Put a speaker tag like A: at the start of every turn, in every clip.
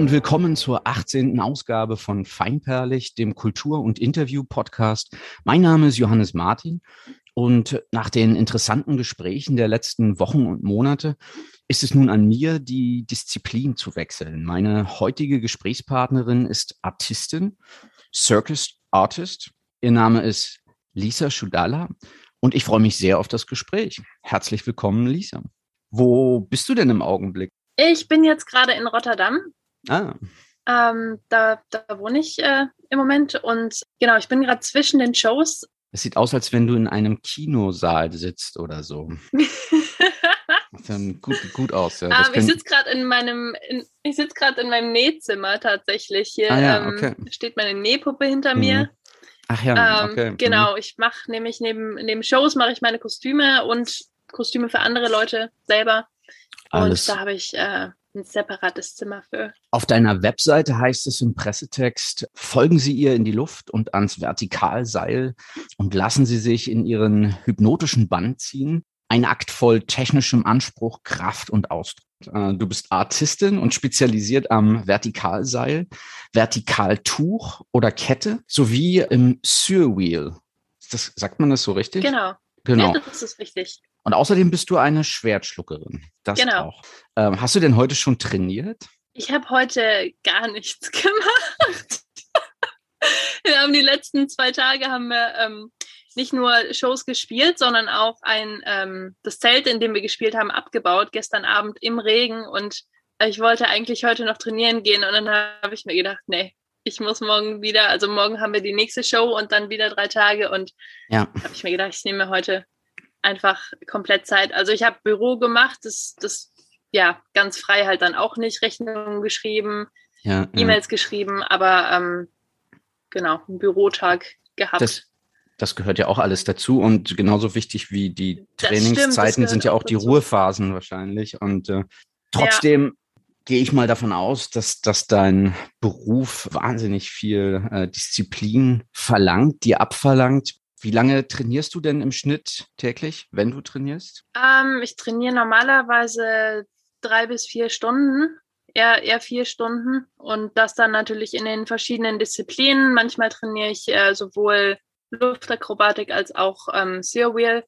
A: und willkommen zur 18. Ausgabe von Feinperlig, dem Kultur- und Interview-Podcast. Mein Name ist Johannes Martin und nach den interessanten Gesprächen der letzten Wochen und Monate ist es nun an mir, die Disziplin zu wechseln. Meine heutige Gesprächspartnerin ist Artistin, Circus Artist. Ihr Name ist Lisa Schudala und ich freue mich sehr auf das Gespräch. Herzlich willkommen, Lisa. Wo bist du denn im Augenblick?
B: Ich bin jetzt gerade in Rotterdam.
A: Ah.
B: Ähm, da, da wohne ich äh, im Moment und genau, ich bin gerade zwischen den Shows.
A: Es sieht aus, als wenn du in einem Kinosaal sitzt oder so. Sieht dann gut, gut aus, ja.
B: Ähm, ich sitze gerade in meinem, in, ich sitze gerade in meinem Nähzimmer tatsächlich. Hier
A: Ah ja,
B: ähm,
A: okay.
B: steht meine Nähpuppe hinter mir.
A: Mhm. Ach ja,
B: Ähm,
A: okay.
B: Genau, ich mache nämlich neben, neben Shows mache ich meine Kostüme und Kostüme für andere Leute selber.
A: Alles.
B: Und da habe ich äh, ein separates Zimmer für.
A: Auf deiner Webseite heißt es im Pressetext, folgen Sie ihr in die Luft und ans Vertikalseil und lassen Sie sich in Ihren hypnotischen Bann ziehen. Ein Akt voll technischem Anspruch, Kraft und Ausdruck. Äh, Du bist Artistin und spezialisiert am Vertikalseil, Vertikaltuch oder Kette sowie im Surwheel. Das, sagt man das so richtig?
B: Genau.
A: Genau.
B: Ja, das ist richtig.
A: Und außerdem bist du eine Schwertschluckerin. Das
B: Genau.
A: auch. Ähm, hast du denn heute schon trainiert?
B: Ich habe heute gar nichts gemacht. wir haben die letzten zwei Tage haben wir ähm, nicht nur Shows gespielt, sondern auch ein ähm, das Zelt, in dem wir gespielt haben, abgebaut gestern Abend im Regen und ich wollte eigentlich heute noch trainieren gehen und dann habe ich mir gedacht, nee, ich muss morgen wieder, also morgen haben wir die nächste Show und dann wieder drei Tage und
A: Ja.
B: habe ich mir gedacht, ich nehme mir heute einfach komplett Zeit. Also ich habe Büro gemacht, das, das ja ganz frei halt dann auch nicht, Rechnungen geschrieben,
A: Ja. ja.
B: E-Mails geschrieben, aber ähm, genau, einen Bürotag gehabt.
A: Das, das gehört ja auch alles dazu und genauso wichtig wie die
B: Das stimmt,
A: Trainingszeiten
B: gehört
A: sind ja
B: auch
A: die
B: dazu.
A: Ruhephasen wahrscheinlich. Und äh, trotzdem gehe ich mal davon aus, dass, dass dein Beruf wahnsinnig viel äh, Disziplin verlangt, dir abverlangt. Wie lange trainierst du denn im Schnitt täglich, wenn du trainierst?
B: ähm, ich trainiere normalerweise drei bis vier Stunden, eher, eher vier Stunden und das dann natürlich in den verschiedenen Disziplinen. Manchmal trainiere ich äh, sowohl Luftakrobatik als auch ähm, Searwheel.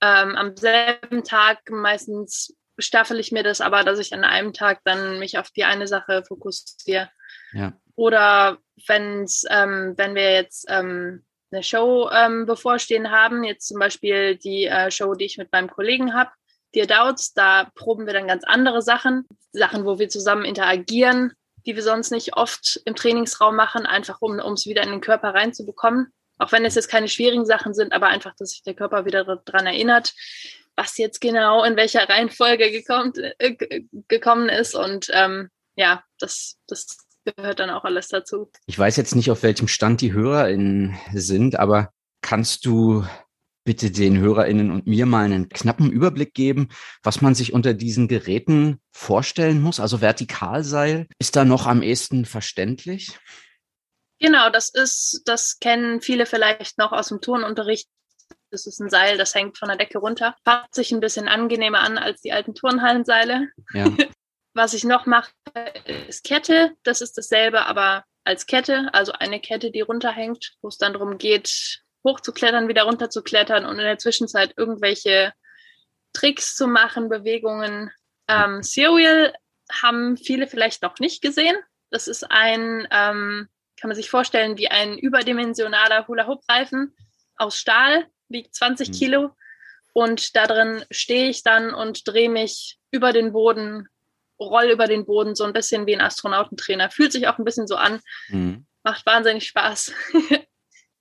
B: Ähm, am selben Tag meistens staffel ich mir das aber, dass ich an einem Tag dann mich auf die eine Sache fokussiere.
A: Ja.
B: Oder wenn's, ähm, wenn wir jetzt ähm, eine Show ähm, bevorstehen haben, jetzt zum Beispiel die äh, Show, die ich mit meinem Kollegen habe, Dear Doubts, da proben wir dann ganz andere Sachen, Sachen, wo wir zusammen interagieren, die wir sonst nicht oft im Trainingsraum machen, einfach um es wieder in den Körper reinzubekommen. Auch wenn es jetzt keine schwierigen Sachen sind, aber einfach, dass sich der Körper wieder daran erinnert, was jetzt genau in welcher Reihenfolge gekommen, äh, ge- gekommen ist. Und ähm, ja, das, das gehört dann auch alles dazu.
A: Ich weiß jetzt nicht, auf welchem Stand die HörerInnen sind, aber kannst du bitte den HörerInnen und mir mal einen knappen Überblick geben, was man sich unter diesen Geräten vorstellen muss? Also Vertikalseil ist da noch am ehesten verständlich?
B: Genau, das ist, das kennen viele vielleicht noch aus dem Turnunterricht. Das ist ein Seil, das hängt von der Decke runter. Fasst sich ein bisschen angenehmer an als die alten Turnhallenseile.
A: Ja.
B: Was ich noch mache, ist Kette. Das ist dasselbe, aber als Kette, also eine Kette, die runterhängt, wo es dann darum geht, hochzuklettern, wieder runterzuklettern und in der Zwischenzeit irgendwelche Tricks zu machen, Bewegungen. Ähm, Serial haben viele vielleicht noch nicht gesehen. Das ist ein, ähm, kann man sich vorstellen, wie ein überdimensionaler Hula-Hoop-Reifen aus Stahl, wiegt 20
A: Mhm.
B: Kilo. Und da drin stehe ich dann und drehe mich über den Boden, roll über den Boden, so ein bisschen wie ein Astronautentrainer. Fühlt sich auch ein bisschen so an,
A: Mhm.
B: macht wahnsinnig Spaß.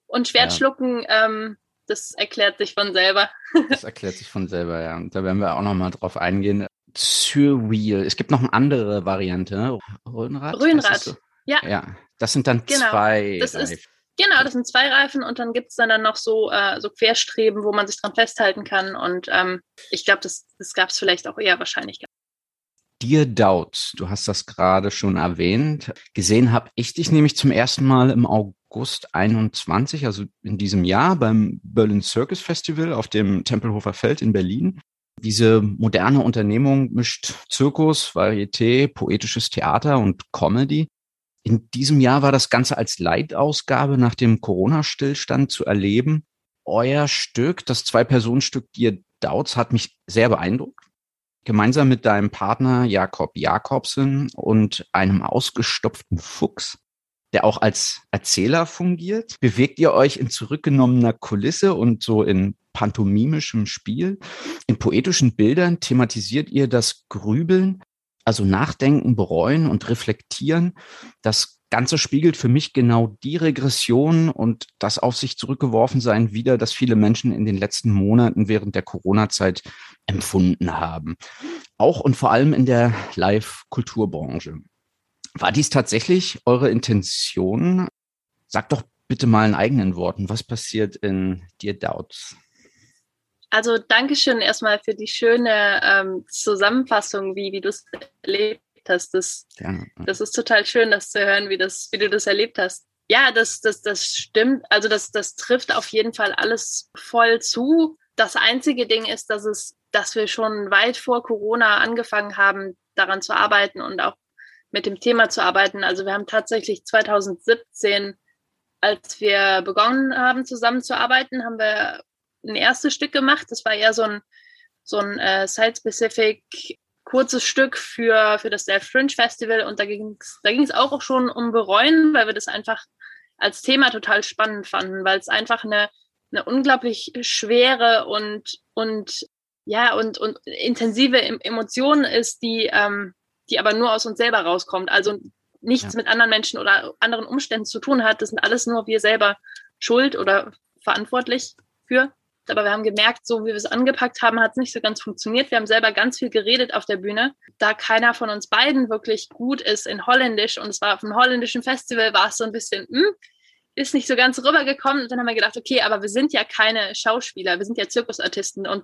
B: und Schwertschlucken, ähm, das erklärt sich von selber.
A: Das erklärt sich von selber, ja. Und da werden wir auch noch mal drauf eingehen. Surwheel. Es gibt noch eine andere Variante. Röhnrad?
B: Röhnrad.
A: So?
B: Ja.
A: Ja, das sind dann
B: Genau.
A: zwei.
B: Das ist-
A: Reifen.
B: Genau, das sind zwei Reifen und dann gibt's dann, dann noch so, äh, so Querstreben, wo man sich dran festhalten kann. Und ähm, ich glaube, das, das gab's vielleicht auch eher wahrscheinlich.
A: Dear Doubts, du hast das gerade schon erwähnt. Gesehen habe ich dich nämlich zum ersten Mal im August 21, also in diesem Jahr beim Berlin Circus Festival auf dem Tempelhofer Feld in Berlin. Diese moderne Unternehmung mischt Zirkus, Varieté, poetisches Theater und Comedy. In diesem Jahr war das Ganze als Leitausgabe nach dem Corona-Stillstand zu erleben. Euer Stück, das Zwei-Personen-Stück Dir Dautz, hat mich sehr beeindruckt. Gemeinsam mit deinem Partner Jakob Jakobsen und einem ausgestopften Fuchs, der auch als Erzähler fungiert, bewegt ihr euch in zurückgenommener Kulisse und so in pantomimischem Spiel. In poetischen Bildern thematisiert ihr das Grübeln, also Nachdenken, Bereuen und Reflektieren. Das Ganze spiegelt für mich genau die Regression und das auf sich zurückgeworfen sein wieder, das viele Menschen in den letzten Monaten während der Corona-Zeit empfunden haben. Auch und vor allem in der Live-Kulturbranche. War dies tatsächlich eure Intention? Sagt doch bitte mal in eigenen Worten, was passiert in Dear Doubts?
B: Also Dankeschön erstmal für die schöne ähm, Zusammenfassung, wie, wie du es erlebt hast. Das, das ist total schön, das zu hören, wie, das, wie du das erlebt hast. Ja, das, das, das stimmt. Also das, das trifft auf jeden Fall alles voll zu. Das einzige Ding ist, dass es, dass wir schon weit vor Corona angefangen haben, daran zu arbeiten und auch mit dem Thema zu arbeiten. Also wir haben tatsächlich 2017, als wir begonnen haben, zusammenzuarbeiten, haben wir ein erstes Stück gemacht. Das war eher so ein, so ein äh, Site-Specific kurzes Stück für, für das Self Fringe Festival und da ging es da ging's auch schon um Bereuen, weil wir das einfach als Thema total spannend fanden, weil es einfach eine, eine unglaublich schwere und, und ja, und, und intensive Emotion ist, die, ähm, die aber nur aus uns selber rauskommt. Also nichts ja. mit anderen Menschen oder anderen Umständen zu tun hat. Das sind alles nur wir selber schuld oder verantwortlich für aber wir haben gemerkt, so wie wir es angepackt haben, hat es nicht so ganz funktioniert. Wir haben selber ganz viel geredet auf der Bühne, da keiner von uns beiden wirklich gut ist in Holländisch und es war auf einem holländischen Festival, war es so ein bisschen, hm, ist nicht so ganz rübergekommen. Und dann haben wir gedacht, okay, aber wir sind ja keine Schauspieler, wir sind ja Zirkusartisten und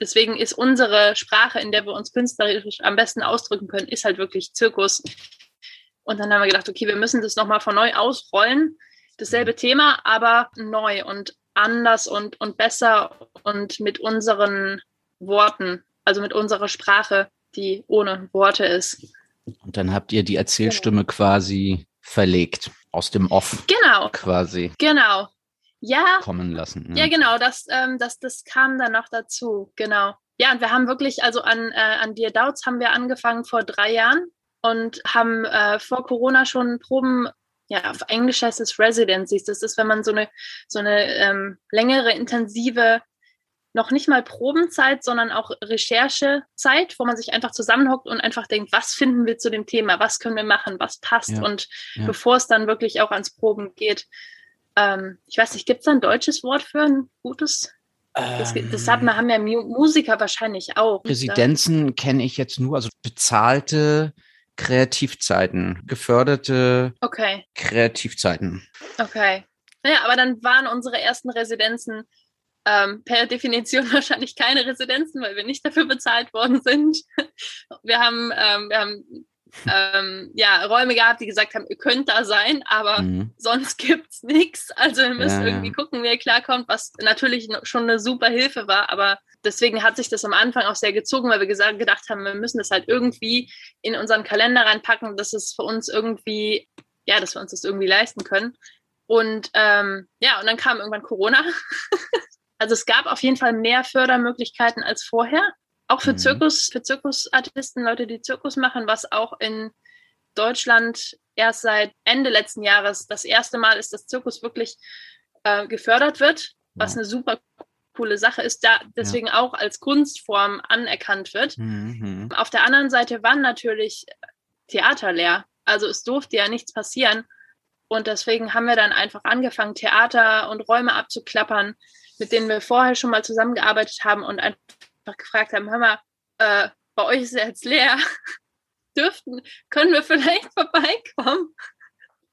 B: deswegen ist unsere Sprache, in der wir uns künstlerisch am besten ausdrücken können, ist halt wirklich Zirkus. Und dann haben wir gedacht, okay, wir müssen das nochmal von neu ausrollen. Dasselbe Thema, aber neu. Und anders und, und besser und mit unseren Worten, also mit unserer Sprache, die ohne Worte ist.
A: Und dann habt ihr die Erzählstimme genau. quasi verlegt, aus dem Off.
B: Genau.
A: Quasi.
B: Genau. Ja.
A: Kommen lassen.
B: Ja, ja genau, das, ähm, das, das kam dann noch dazu, genau. Ja, und wir haben wirklich, also an, äh, an Dear Doubts haben wir angefangen vor drei Jahren und haben äh, vor Corona schon Proben ja, auf Englisch heißt es Residencies. Das ist, wenn man so eine, so eine ähm, längere, intensive, noch nicht mal Probenzeit, sondern auch Recherchezeit, wo man sich einfach zusammenhockt und einfach denkt, was finden wir zu dem Thema, was können wir machen, was passt. Ja, und ja. bevor es dann wirklich auch ans Proben geht, ähm, ich weiß nicht, gibt es da ein deutsches Wort für ein gutes? Das, das haben, ähm. haben ja Musiker wahrscheinlich auch.
A: Residenzen kenne ich jetzt nur, also bezahlte Kreativzeiten, geförderte
B: okay.
A: Kreativzeiten.
B: Okay. Naja, aber dann waren unsere ersten Residenzen ähm, per Definition wahrscheinlich keine Residenzen, weil wir nicht dafür bezahlt worden sind. Wir haben, ähm, wir haben ähm, ja, Räume gehabt, die gesagt haben, ihr könnt da sein, aber mhm. sonst gibt's nichts. Also ihr müsst ja, irgendwie gucken, wie ihr klarkommt, was natürlich schon eine super Hilfe war, aber deswegen hat sich das am Anfang auch sehr gezogen, weil wir gesagt, gedacht haben, wir müssen das halt irgendwie in unseren Kalender reinpacken, dass es für uns irgendwie, ja, dass wir uns das irgendwie leisten können. Und ähm, ja, und dann kam irgendwann Corona. also es gab auf jeden Fall mehr Fördermöglichkeiten als vorher. Auch für mhm. Zirkus, für Zirkusartisten, Leute, die Zirkus machen, was auch in Deutschland erst seit Ende letzten Jahres das erste Mal ist, dass Zirkus wirklich äh, gefördert wird, was eine super coole Sache ist, da deswegen ja. auch als Kunstform anerkannt wird. Mhm. Auf der anderen Seite waren natürlich Theater leer. Also es durfte ja nichts passieren. Und deswegen haben wir dann einfach angefangen, Theater und Räume abzuklappern, mit denen wir vorher schon mal zusammengearbeitet haben und einfach gefragt haben, hör äh, bei euch ist es jetzt leer. Dürften, können wir vielleicht vorbeikommen?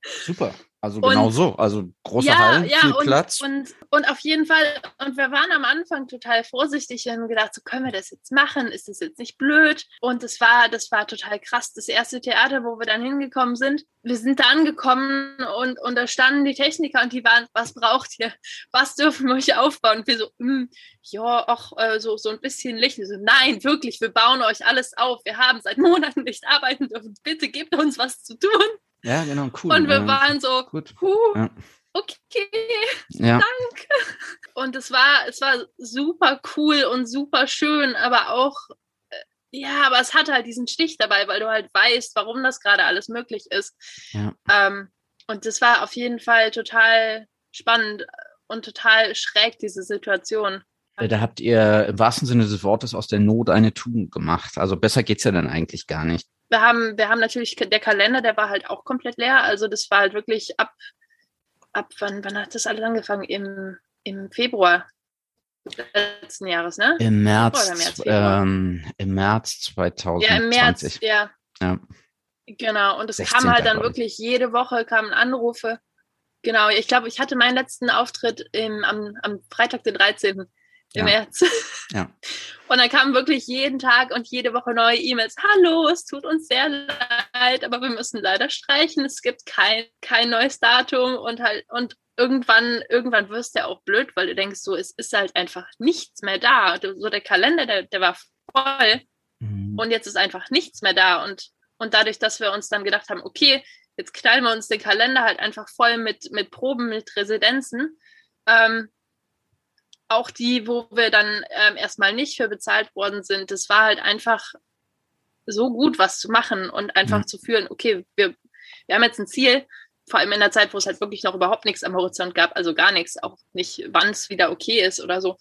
A: Super. Also genau und, so, also große
B: ja,
A: Hallen,
B: ja,
A: viel
B: und,
A: Platz.
B: Und, und auf jeden Fall, und wir waren am Anfang total vorsichtig und haben gedacht, so können wir das jetzt machen? Ist das jetzt nicht blöd? Und das war, das war total krass. Das erste Theater, wo wir dann hingekommen sind, wir sind da angekommen und, und da standen die Techniker und die waren, was braucht ihr? Was dürfen wir euch aufbauen? Und wir so, mm, ja, auch äh, so, so ein bisschen Licht. Wir so, nein, wirklich, wir bauen euch alles auf. Wir haben seit Monaten nicht arbeiten dürfen. Bitte gebt uns was zu tun.
A: Ja, genau, cool.
B: Und wir waren so,
A: Gut.
B: Huh,
A: Ja.
B: okay,
A: Ja.
B: danke. Und es war, es war super cool und super schön, aber auch, äh, ja, aber es hat halt diesen Stich dabei, weil du halt weißt, warum das gerade alles möglich ist.
A: Ja.
B: Ähm, und das war auf jeden Fall total spannend und total schräg, diese Situation.
A: Äh, Da habt ihr im wahrsten Sinne des Wortes aus der Not eine Tugend gemacht. Also besser geht's ja dann eigentlich gar nicht.
B: Wir haben, wir haben natürlich, der Kalender, der war halt auch komplett leer. Also das war halt wirklich ab, ab wann, wann hat das alles angefangen? Im, im Februar letzten Jahres, ne?
A: Im März,
B: März,
A: ähm, im März 2020.
B: Ja, im März, ja.
A: Ja.
B: Genau. Und es
A: 16.
B: kam halt dann wirklich jede Woche kamen Anrufe. Genau, ich glaube, ich hatte meinen letzten Auftritt im, am, am Freitag, den 13.
A: Ja.
B: im März.
A: Ja.
B: Und dann kamen wirklich jeden Tag und jede Woche neue E-Mails. Hallo, es tut uns sehr leid, aber wir müssen leider streichen. Es gibt kein, kein neues Datum und halt, und irgendwann, irgendwann wirst du ja auch blöd, weil du denkst, so, es ist halt einfach nichts mehr da. So der Kalender, der, der war voll
A: Mhm.
B: und jetzt ist einfach nichts mehr da. Und, und dadurch, dass wir uns dann gedacht haben, okay, jetzt knallen wir uns den Kalender halt einfach voll mit, mit Proben, mit Residenzen, ähm, auch die, wo wir dann ähm, erstmal nicht für bezahlt worden sind, das war halt einfach so gut, was zu machen und einfach
A: Mhm.
B: zu fühlen, okay, wir, wir haben jetzt ein Ziel, vor allem in der Zeit, wo es halt wirklich noch überhaupt nichts am Horizont gab, also gar nichts, auch nicht, wann es wieder okay ist oder so.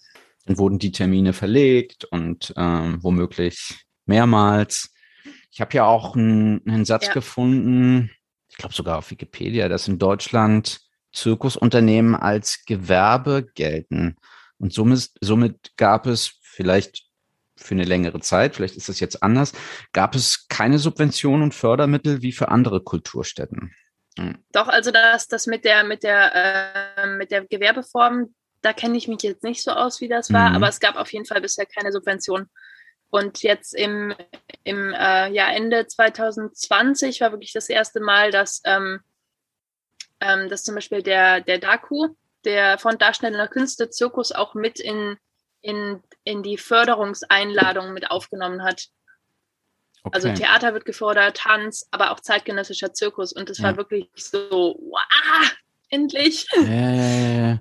A: Dann wurden die Termine verlegt und ähm, womöglich mehrmals. Ich habe ja auch einen, einen Satz
B: Ja.
A: gefunden, ich glaube sogar auf Wikipedia, dass in Deutschland Zirkusunternehmen als Gewerbe gelten. Und somit, somit gab es vielleicht für eine längere Zeit, vielleicht ist das jetzt anders, gab es keine Subventionen und Fördermittel wie für andere Kulturstätten.
B: Doch, also das, das mit der, mit der, äh, mit der Gewerbeform, da kenne ich mich jetzt nicht so aus, wie das war,
A: Mhm.
B: aber es gab auf jeden Fall bisher keine Subvention. Und jetzt im, im äh, Jahr Ende 2020 war wirklich das erste Mal, dass, ähm, ähm, dass zum Beispiel der, der Daku, der von Darstellender Künste Zirkus auch mit in, in, in die Förderungseinladung mit aufgenommen hat.
A: Okay.
B: Also Theater wird gefordert, Tanz, aber auch zeitgenössischer Zirkus. Und das
A: Ja.
B: war wirklich so, wow, endlich.
A: Äh,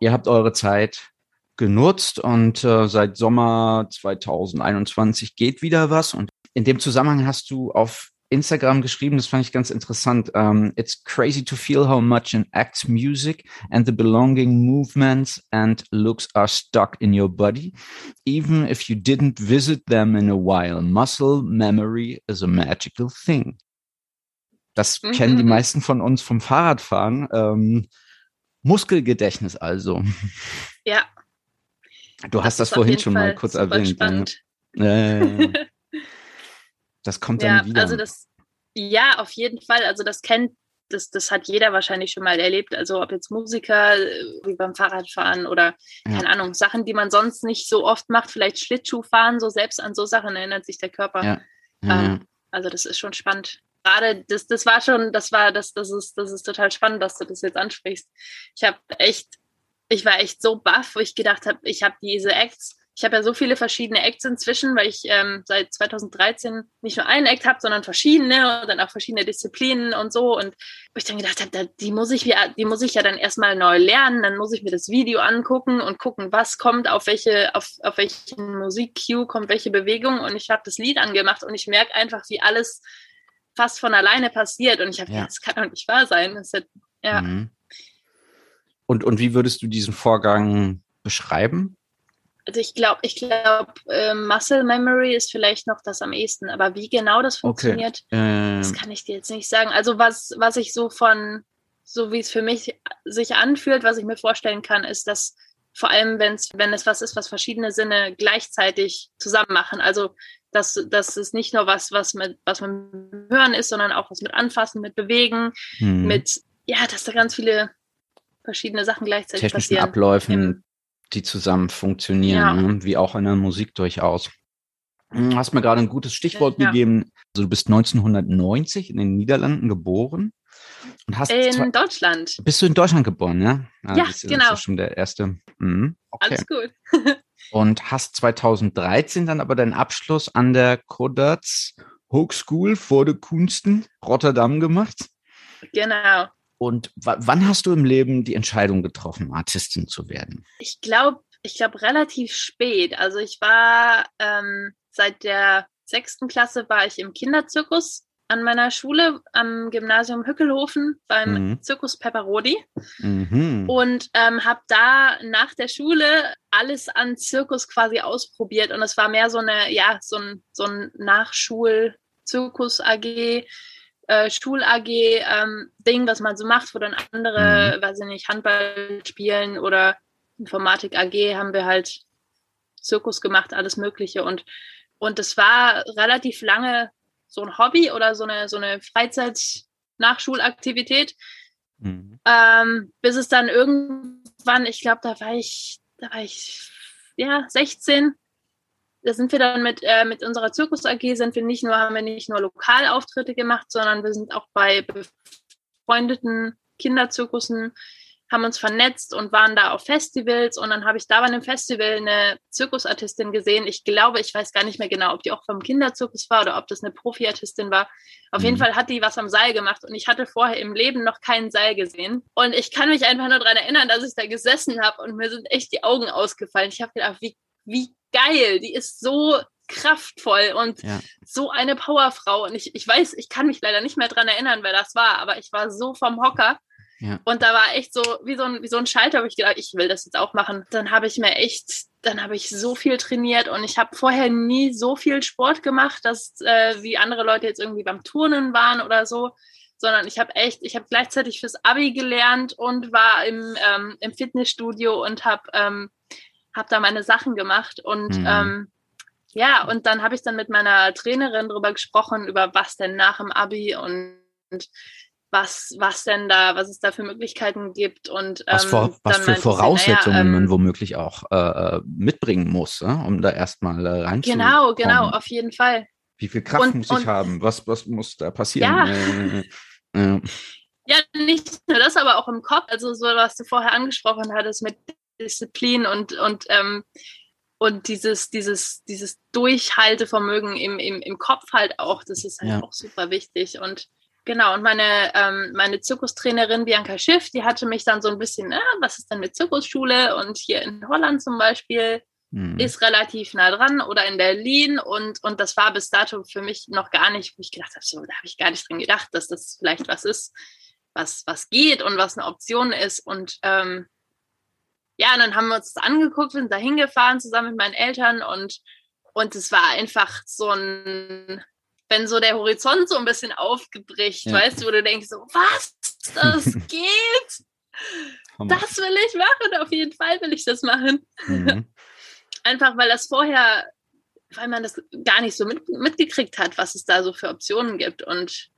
A: ihr habt eure Zeit genutzt und äh, seit Sommer 2021 geht wieder was. Und in dem Zusammenhang hast du auf Instagram geschrieben, das fand ich ganz interessant. Um, It's crazy to feel how much an act's music and the belonging movements and looks are stuck in your body, even if you didn't visit them in a while. Muscle memory is a magical thing. Das
B: Mhm.
A: kennen die meisten von uns vom Fahrradfahren. Ähm, Muskelgedächtnis also.
B: Ja.
A: Du hast das
B: ist auf
A: vorhin schon mal
B: Fall
A: kurz
B: super
A: erwähnt.
B: Spannend.
A: Äh, das kommt dann
B: Ja,
A: wieder.
B: also das, ja, auf jeden Fall. Also das kennt, das, das hat jeder wahrscheinlich schon mal erlebt. Also ob jetzt Musiker, äh, wie beim Fahrradfahren oder,
A: Ja.
B: keine Ahnung, Sachen, die man sonst nicht so oft macht, vielleicht Schlittschuhfahren, so selbst an so Sachen erinnert sich der Körper.
A: Ja.
B: Ähm, also das ist schon spannend. Gerade das, das war schon, das war, das, das ist, das ist total spannend, dass du das jetzt ansprichst. Ich habe echt, ich war echt so baff, wo ich gedacht habe, ich habe diese Acts, ich habe ja so viele verschiedene Acts inzwischen, weil ich ähm, seit 2013 nicht nur einen Act habe, sondern verschiedene und dann auch verschiedene Disziplinen und so. Und wo ich dann gedacht habe, die muss ich, ja- die muss ich ja dann erstmal neu lernen, dann muss ich mir das Video angucken und gucken, was kommt, auf welche, auf, auf welchen Musik-Cue kommt welche Bewegung. Und ich habe das Lied angemacht und ich merke einfach, wie alles fast von alleine passiert. Und ich habe
A: Ja.
B: das kann doch nicht wahr sein. Das ist, ja,
A: Mhm. Und, und wie würdest du diesen Vorgang beschreiben?
B: Also ich glaube, ich glaube, äh, Muscle Memory ist vielleicht noch das am ehesten, aber wie genau das funktioniert,
A: Ähm,
B: das kann ich dir jetzt nicht sagen. Also was, was ich so von, so wie es für mich sich anfühlt, was ich mir vorstellen kann, ist, dass vor allem, wenn's, wenn es was ist, was verschiedene Sinne gleichzeitig zusammen machen. Also dass, dass es nicht nur was, was mit, was mit Hören ist, sondern auch was mit Anfassen, mit Bewegen,
A: hm.
B: mit ja, dass da ganz viele verschiedene Sachen gleichzeitig
A: technischen
B: passieren.
A: Abläufen, die zusammen funktionieren,
B: Ja.
A: ne? wie auch in der Musik durchaus. Du hast mir gerade ein gutes Stichwort
B: Ja.
A: gegeben. Also du bist 1990 in den Niederlanden geboren und hast
B: In
A: zwei,
B: Deutschland.
A: bist du in Deutschland geboren, ja?
B: Ja,
A: du, Das
B: genau.
A: ist schon der erste. Mhm. Okay.
B: Alles gut.
A: Und hast 2013 dann aber deinen Abschluss an der Codarts Hochschule vor der Kunsten Rotterdam gemacht.
B: Genau.
A: Und wa- wann hast du im Leben die Entscheidung getroffen, Artistin zu werden?
B: Ich glaube, ich glaube relativ spät. Also ich war ähm, seit der sechsten Klasse war ich im Kinderzirkus an meiner Schule am Gymnasium Hückelhofen beim
A: Mhm.
B: Zirkus Pepperodi
A: Mhm.
B: und ähm, habe da nach der Schule alles an Zirkus quasi ausprobiert und es war mehr so eine ja so ein so ein Nachschul Zirkus AG äh, Schul AG ähm, Ding, was man so macht, wo dann andere, weiß ich nicht, Handball spielen oder Informatik AG haben wir halt Zirkus gemacht, alles Mögliche und und es war relativ lange so ein Hobby oder so eine so eine Freizeit-Nachschulaktivität
A: Mhm.
B: ähm, bis es dann irgendwann, ich glaube, da war ich, da war ich ja 16. Da sind wir dann mit, äh, mit unserer Zirkus AG sind wir nicht nur, haben wir nicht nur Lokalauftritte gemacht, sondern wir sind auch bei befreundeten Kinderzirkussen, haben uns vernetzt und waren da auf Festivals und dann habe ich da bei einem Festival eine Zirkusartistin gesehen. Ich glaube, ich weiß gar nicht mehr genau, ob die auch vom Kinderzirkus war oder ob das eine Profiartistin war. Auf jeden
A: Mhm.
B: Fall hat die was am Seil gemacht und ich hatte vorher im Leben noch keinen Seil gesehen. Und ich kann mich einfach nur daran erinnern, dass ich da gesessen habe und mir sind echt die Augen ausgefallen. Ich habe gedacht, wie, wie geil, die ist so kraftvoll und
A: Ja.
B: so eine Powerfrau. Und ich, ich weiß, ich kann mich leider nicht mehr dran erinnern, wer das war, aber ich war so vom Hocker.
A: Ja.
B: Und da war echt so wie so ein, wie so ein Schalter, wo ich gedacht, ich will das jetzt auch machen. Dann habe ich mir echt, dann habe ich so viel trainiert und ich habe vorher nie so viel Sport gemacht, dass äh, wie andere Leute jetzt irgendwie beim Turnen waren oder so, sondern ich habe echt, ich habe gleichzeitig fürs Abi gelernt und war im, ähm, im Fitnessstudio und habe ähm, hab da meine Sachen gemacht und
A: Mhm.
B: ähm, ja, und dann habe ich dann mit meiner Trainerin drüber gesprochen, über was denn nach dem Abi und, und was, was denn da, was es da für Möglichkeiten gibt. Und
A: Was,
B: ähm,
A: vor, was für Voraussetzungen
B: naja,
A: man
B: ähm,
A: womöglich auch äh, äh, mitbringen muss, äh, um da erstmal äh, reinzukommen.
B: Genau, genau, auf jeden Fall.
A: Wie viel Kraft
B: Und-
A: muss ich
B: und-
A: haben? Was, was muss da passieren?
B: Ja.
A: Äh, äh,
B: Ja, nicht nur das, aber auch im Kopf. Also so, was du vorher angesprochen hattest mit Disziplin und, und, ähm, und dieses, dieses, dieses Durchhaltevermögen im, im, im Kopf halt auch, das ist halt
A: Ja.
B: auch super wichtig. Und genau, und meine, ähm, meine Zirkustrainerin Bianca Schiff, die hatte mich dann so ein bisschen, äh, was ist denn mit Zirkusschule? Und hier in Holland zum Beispiel
A: hm.
B: ist relativ nah dran oder in Berlin und, und das war bis dato für mich noch gar nicht, wo ich gedacht habe, so, da habe ich gar nicht dran gedacht, dass das vielleicht was ist, was, was geht und was eine Option ist und ähm, ja, und dann haben wir uns das angeguckt, sind da hingefahren zusammen mit meinen Eltern und, und es war einfach so ein, wenn so der Horizont so ein bisschen aufgebricht,
A: Ja.
B: weißt du, wo du denkst so, was, das geht, das will ich machen, auf jeden Fall will ich das machen
A: Mhm.
B: einfach weil das vorher, weil man das gar nicht so mit, mitgekriegt hat, was es da so für Optionen gibt. Und,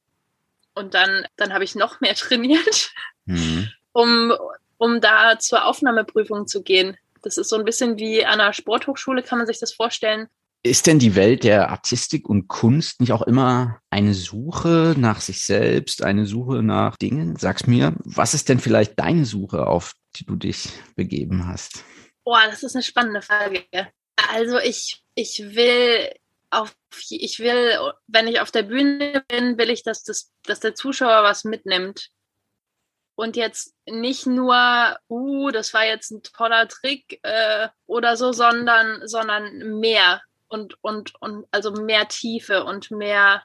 B: und dann, dann habe ich noch mehr trainiert,
A: Mhm.
B: um, um da zur Aufnahmeprüfung zu gehen. Das ist so ein bisschen wie an einer Sporthochschule, kann man sich das vorstellen.
A: Ist denn die Welt der Artistik und Kunst nicht auch immer eine Suche nach sich selbst, eine Suche nach Dingen? Sag's mir, was ist denn vielleicht deine Suche, auf die du dich begeben hast?
B: Boah, das ist eine spannende Frage. Also ich, ich will auf, ich will, wenn ich auf der Bühne bin, will ich, dass das, dass der Zuschauer was mitnimmt. Und jetzt nicht nur, uh, das war jetzt ein toller Trick äh, oder so, sondern, sondern mehr und, und, und also mehr Tiefe und mehr.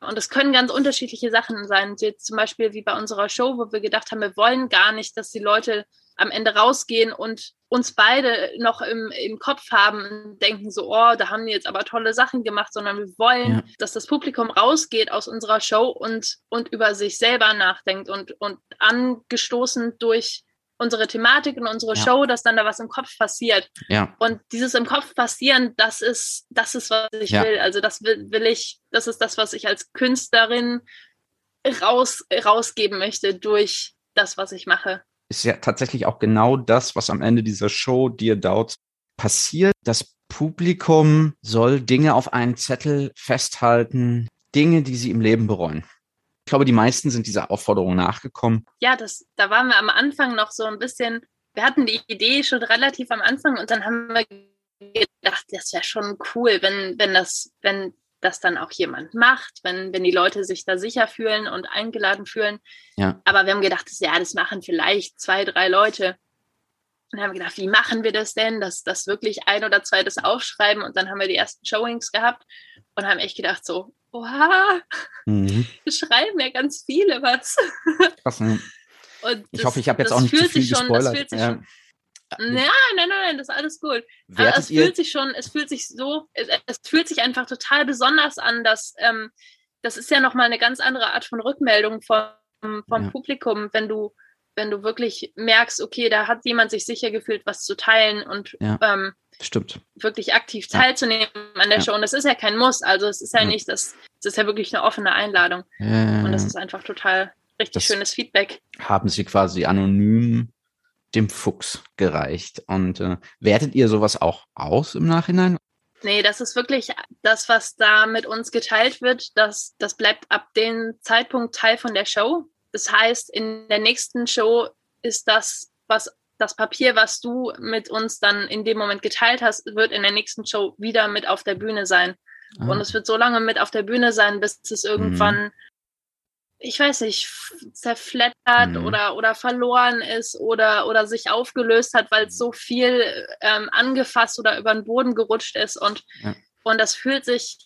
B: Und es können ganz unterschiedliche Sachen sein. Jetzt zum Beispiel wie bei unserer Show, wo wir gedacht haben, wir wollen gar nicht, dass die Leute am Ende rausgehen und uns beide noch im, im Kopf haben und denken so, oh, da haben die jetzt aber tolle Sachen gemacht, sondern wir wollen,
A: Ja.
B: dass das Publikum rausgeht aus unserer Show und, und über sich selber nachdenkt und, und angestoßen durch unsere Thematik und unsere
A: Ja.
B: Show, dass dann da was im Kopf passiert.
A: Ja,
B: Und dieses im Kopf passieren, das ist, das ist, was ich will. Also das will, will ich, das ist das, was ich als Künstlerin raus, rausgeben möchte durch das, was ich mache.
A: Ist ja tatsächlich auch genau das, was am Ende dieser Show Dear Doubts passiert. Das Publikum soll Dinge auf einen Zettel festhalten, Dinge, die sie im Leben bereuen. Ich glaube, die meisten sind dieser Aufforderung nachgekommen.
B: Ja, das, da waren wir am Anfang noch so ein bisschen, wir hatten die Idee schon relativ am Anfang und dann haben wir gedacht, das wäre schon cool, wenn, wenn das, wenn das dann auch jemand macht, wenn, wenn die Leute sich da sicher fühlen und eingeladen fühlen. Ja. Aber wir haben gedacht, das, ja, das machen vielleicht zwei, drei Leute. Und dann haben wir gedacht, wie machen wir das denn, dass das wirklich ein oder zwei das aufschreiben? Und dann haben wir die ersten Showings gehabt und haben echt gedacht, so, oha, mhm. schreiben ja ganz viele was. Krass, ne?
A: ich das, hoffe, ich habe jetzt auch nicht zu viel schon, gespoilert. Das fühlt sich ja. schon,
B: Nein, nein, nein, das ist alles gut. Aber es fühlt sich schon, es fühlt sich so, es, es, fühlt sich einfach total besonders an, dass ähm, das ist ja nochmal eine ganz andere Art von Rückmeldung vom, vom ja. Publikum, wenn du, wenn du wirklich merkst, okay, da hat jemand sich sicher gefühlt, was zu teilen und ja, ähm,
A: stimmt.
B: wirklich aktiv teilzunehmen ja. an der Show. Und das ist ja kein Muss, also es ist ja, nicht, das, das ist ja wirklich eine offene Einladung. Und das ist einfach total richtig das schönes Feedback.
A: Haben Sie quasi anonym dem Fuchs gereicht. Und äh, wertet ihr sowas auch aus im Nachhinein?
B: Nee, das ist wirklich das, was da mit uns geteilt wird. Das, das bleibt ab dem Zeitpunkt Teil von der Show. Das heißt, in der nächsten Show ist das, was das Papier, was du mit uns dann in dem Moment geteilt hast, wird in der nächsten Show wieder mit auf der Bühne sein. Ah. Und es wird so lange mit auf der Bühne sein, bis es irgendwann mhm ich weiß nicht, zerflettert mhm. oder, oder verloren ist oder, oder sich aufgelöst hat, weil es so viel ähm, angefasst oder über den Boden gerutscht ist. Und, ja. und das fühlt sich,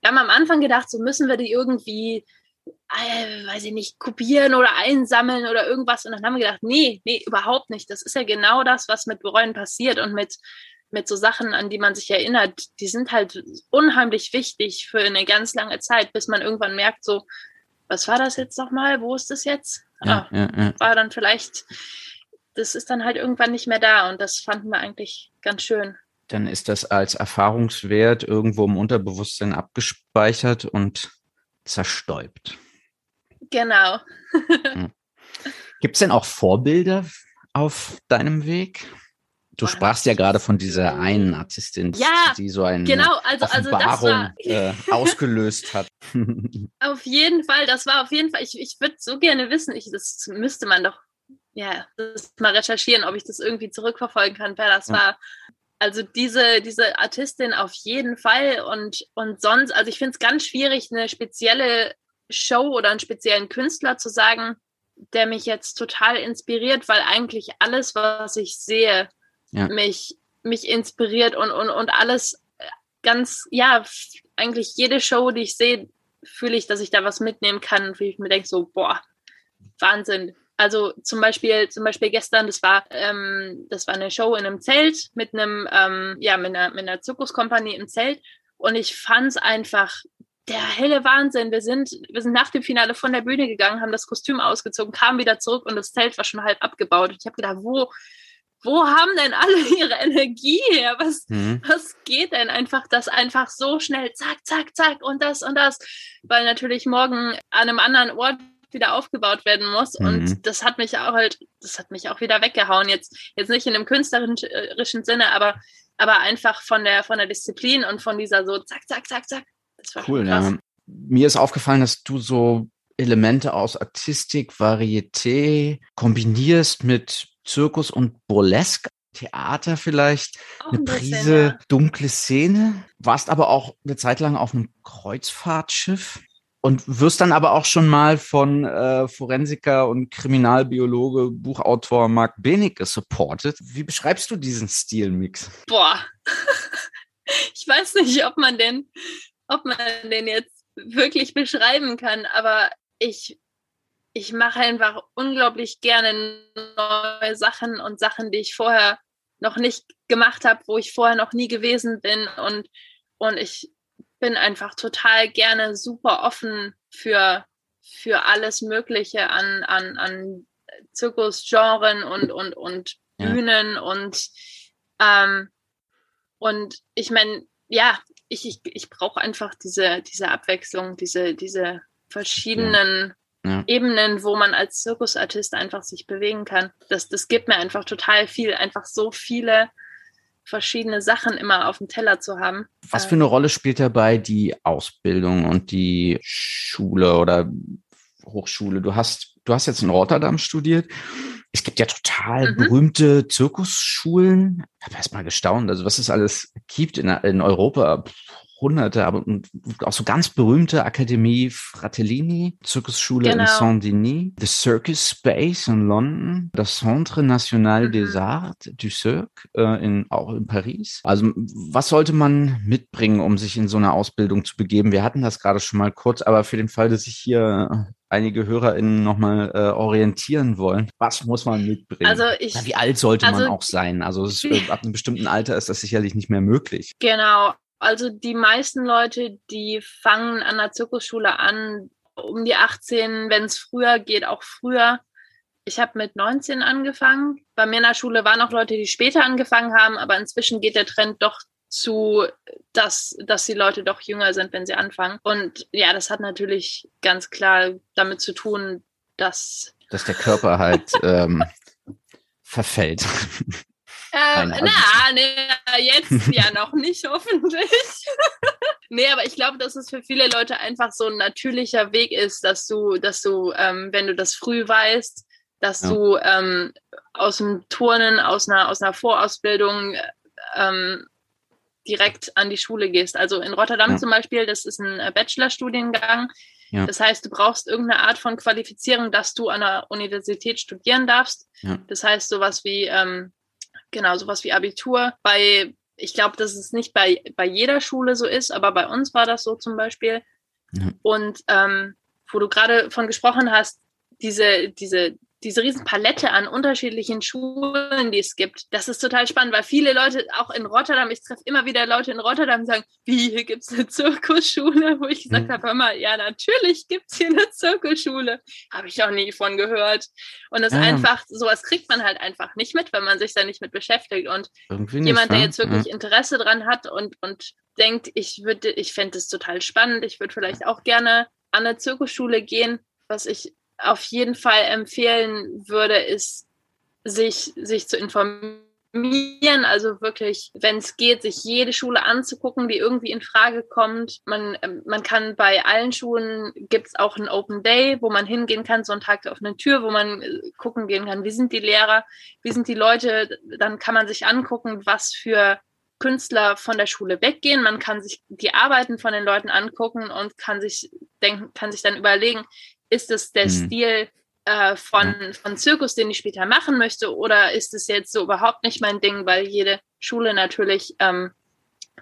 B: wir haben am Anfang gedacht, so müssen wir die irgendwie, äh, weiß ich nicht, kopieren oder einsammeln oder irgendwas. Und dann haben wir gedacht, nee, nee, überhaupt nicht. Das ist ja genau das, was mit Bereuen passiert und mit, mit so Sachen, an die man sich erinnert, die sind halt unheimlich wichtig für eine ganz lange Zeit, bis man irgendwann merkt, so, was war das jetzt nochmal? Wo ist das jetzt? Ja, ah, ja, ja. War dann vielleicht, das ist dann halt irgendwann nicht mehr da und das fanden wir eigentlich ganz schön.
A: Dann ist das als Erfahrungswert irgendwo im Unterbewusstsein abgespeichert und zerstäubt.
B: Genau.
A: Gibt es denn auch Vorbilder auf deinem Weg? Du sprachst ja gerade von dieser einen Artistin, ja, die so eine genau, also, also Offenbarung war, äh, ausgelöst hat.
B: auf jeden Fall, das war auf jeden Fall, ich, ich würde so gerne wissen, ich, das müsste man doch, ja, das mal recherchieren, ob ich das irgendwie zurückverfolgen kann, wer das ja. war. Also diese, diese Artistin auf jeden Fall und, und sonst, also ich finde es ganz schwierig, eine spezielle Show oder einen speziellen Künstler zu sagen, der mich jetzt total inspiriert, weil eigentlich alles, was ich sehe, ja. mich, mich inspiriert und, und, und alles ganz, ja, eigentlich jede Show, die ich sehe, fühle ich, dass ich da was mitnehmen kann und ich mir denke so, boah, Wahnsinn. Also zum Beispiel, zum Beispiel gestern, das war, ähm, das war eine Show in einem Zelt mit einem, ähm, ja, mit einer, mit einer Zirkuskompanie im Zelt und ich fand es einfach der helle Wahnsinn. Wir sind, wir sind nach dem Finale von der Bühne gegangen, haben das Kostüm ausgezogen, kamen wieder zurück und das Zelt war schon halb abgebaut. Und ich habe gedacht, wo, wo haben denn alle ihre Energie her? Was, mhm. was geht denn einfach, das einfach so schnell, zack, zack, zack und das und das, weil natürlich morgen an einem anderen Ort wieder aufgebaut werden muss. Mhm. Und das hat mich auch halt, das hat mich auch wieder weggehauen. Jetzt, jetzt nicht in einem künstlerischen Sinne, aber, aber einfach von der, von der Disziplin und von dieser so zack, zack, zack, zack.
A: Das war cool, ja. Mir ist aufgefallen, dass du so Elemente aus Artistik, Varieté kombinierst mit Zirkus und Burlesque. Theater vielleicht, auch eine Prise bisschen, ja. dunkle Szene, warst aber auch eine Zeit lang auf einem Kreuzfahrtschiff und wirst dann aber auch schon mal von äh, Forensiker und Kriminalbiologe, Buchautor Marc Benecke supported. Wie beschreibst du diesen Stilmix?
B: Boah, ich weiß nicht, ob man den, ob man den jetzt wirklich beschreiben kann, aber ich ich mache einfach unglaublich gerne neue Sachen und Sachen, die ich vorher noch nicht gemacht habe, wo ich vorher noch nie gewesen bin. Und, und ich bin einfach total gerne super offen für, für alles Mögliche an, an, an Zirkusgenren und, und, und Bühnen ja. und, ähm, und ich meine, ja, ich, ich, ich brauche einfach diese, diese Abwechslung, diese, diese verschiedenen ja. Ebenen, wo man als Zirkusartist einfach sich bewegen kann. Das, das gibt mir einfach total viel, einfach so viele verschiedene Sachen immer auf dem Teller zu haben.
A: Was für eine Rolle spielt dabei die Ausbildung und die Schule oder Hochschule? Du hast, du hast jetzt in Rotterdam studiert. Es gibt ja total mhm. berühmte Zirkusschulen. Ich habe erst mal gestaunt, also was es alles gibt in, in Europa. Hunderte, aber auch so ganz berühmte Akademie Fratellini, Zirkusschule genau. in Saint-Denis, The Circus Space in London, das Centre National mhm. des Arts du Cirque äh, in, auch in Paris. Also was sollte man mitbringen, um sich in so eine Ausbildung zu begeben? Wir hatten das gerade schon mal kurz, aber für den Fall, dass sich hier einige HörerInnen nochmal äh, orientieren wollen, was muss man mitbringen? Also ich, ja, wie alt sollte also, man auch sein? Also es, ab einem bestimmten Alter ist das sicherlich nicht mehr möglich.
B: Genau, also die meisten Leute, die fangen an der Zirkusschule an, um die 18, wenn es früher geht, auch früher. Ich habe mit 19 angefangen. Bei mir in der Schule waren auch Leute, die später angefangen haben, aber inzwischen geht der Trend doch zu, dass, dass die Leute doch jünger sind, wenn sie anfangen. Und ja, das hat natürlich ganz klar damit zu tun, dass.
A: Dass der Körper halt ähm, verfällt.
B: Ähm, na, nee, jetzt ja noch nicht, hoffentlich. nee, aber ich glaube, dass es für viele Leute einfach so ein natürlicher Weg ist, dass du, dass du, ähm, wenn du das früh weißt, dass ja. du ähm, aus dem Turnen, aus einer, aus einer Vorausbildung ähm, direkt an die Schule gehst. Also in Rotterdam ja. zum Beispiel, das ist ein äh, Bachelorstudiengang. Ja. Das heißt, du brauchst irgendeine Art von Qualifizierung, dass du an der Universität studieren darfst. Ja. Das heißt, sowas wie ähm, Genau, sowas wie Abitur. Bei, ich glaube, dass es nicht bei, bei jeder Schule so ist, aber bei uns war das so zum Beispiel. Ja. Und ähm, wo du gerade von gesprochen hast, diese, diese diese riesen Palette an unterschiedlichen Schulen, die es gibt, das ist total spannend, weil viele Leute, auch in Rotterdam, ich treffe immer wieder Leute in Rotterdam, die sagen, wie, hier gibt es eine Zirkusschule? Wo ich gesagt mhm. habe, hör mal, ja, natürlich gibt es hier eine Zirkusschule. Habe ich auch nie von gehört. Und das ja. einfach, sowas kriegt man halt einfach nicht mit, wenn man sich da nicht mit beschäftigt. Und Irgendwie jemand, der ne? jetzt wirklich ja. Interesse dran hat und, und denkt, ich würde, ich fände es total spannend, ich würde vielleicht auch gerne an eine Zirkusschule gehen, was ich auf jeden Fall empfehlen würde, ist, sich, sich zu informieren. Also wirklich, wenn es geht, sich jede Schule anzugucken, die irgendwie in Frage kommt. Man, ähm, man kann bei allen Schulen gibt es auch einen Open Day, wo man hingehen kann, so einen Tag der offenen Tür, wo man äh, gucken gehen kann, wie sind die Lehrer, wie sind die Leute. Dann kann man sich angucken, was für Künstler von der Schule weggehen. Man kann sich die Arbeiten von den Leuten angucken und kann sich denken, kann sich dann überlegen, ist es der mhm. Stil äh, von, von Zirkus, den ich später machen möchte, oder ist es jetzt so überhaupt nicht mein Ding, weil jede Schule natürlich ähm,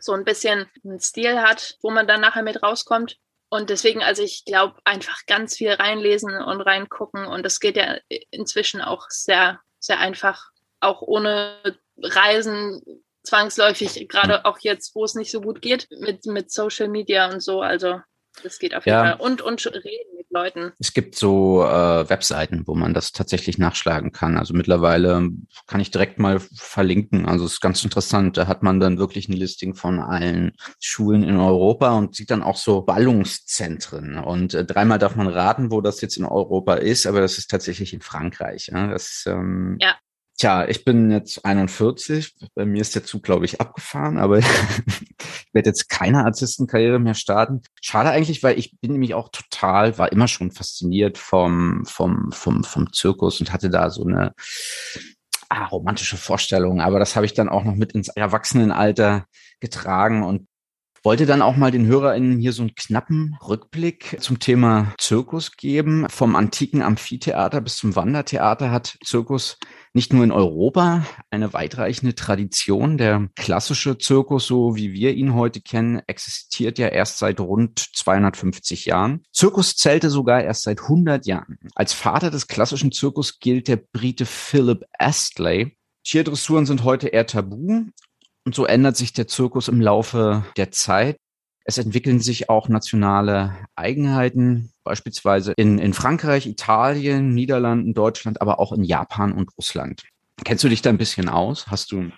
B: so ein bisschen einen Stil hat, wo man dann nachher mit rauskommt. Und deswegen, also ich glaube, einfach ganz viel reinlesen und reingucken. Und das geht ja inzwischen auch sehr, sehr einfach, auch ohne Reisen zwangsläufig, gerade auch jetzt, wo es nicht so gut geht, mit, mit Social Media und so. Also das geht auf jeden ja. Fall. Und, und reden mit Leuten.
A: Es gibt so äh, Webseiten, wo man das tatsächlich nachschlagen kann. Also mittlerweile kann ich direkt mal verlinken. Also es ist ganz interessant. Da hat man dann wirklich ein Listing von allen Schulen in Europa und sieht dann auch so Ballungszentren. Und äh, dreimal darf man raten, wo das jetzt in Europa ist, aber das ist tatsächlich in Frankreich. Ja, das, ähm, ja. Tja, ich bin jetzt 41. Bei mir ist der Zug, glaube ich, abgefahren, aber ich werde jetzt keine Artistenkarriere mehr starten. Schade eigentlich, weil ich bin nämlich auch total, war immer schon fasziniert vom, vom, vom, vom Zirkus und hatte da so eine ah, romantische Vorstellung. Aber das habe ich dann auch noch mit ins Erwachsenenalter getragen und wollte dann auch mal den HörerInnen hier so einen knappen Rückblick zum Thema Zirkus geben. Vom antiken Amphitheater bis zum Wandertheater hat Zirkus nicht nur in Europa eine weitreichende Tradition. Der klassische Zirkus, so wie wir ihn heute kennen, existiert ja erst seit rund 250 Jahren. Zirkus zählte sogar erst seit 100 Jahren. Als Vater des klassischen Zirkus gilt der Brite Philip Astley. Tierdressuren sind heute eher tabu und so ändert sich der Zirkus im Laufe der Zeit. Es entwickeln sich auch nationale Eigenheiten, beispielsweise in, in Frankreich, Italien, Niederlanden, Deutschland, aber auch in Japan und Russland. Kennst du dich da ein bisschen aus? Hast du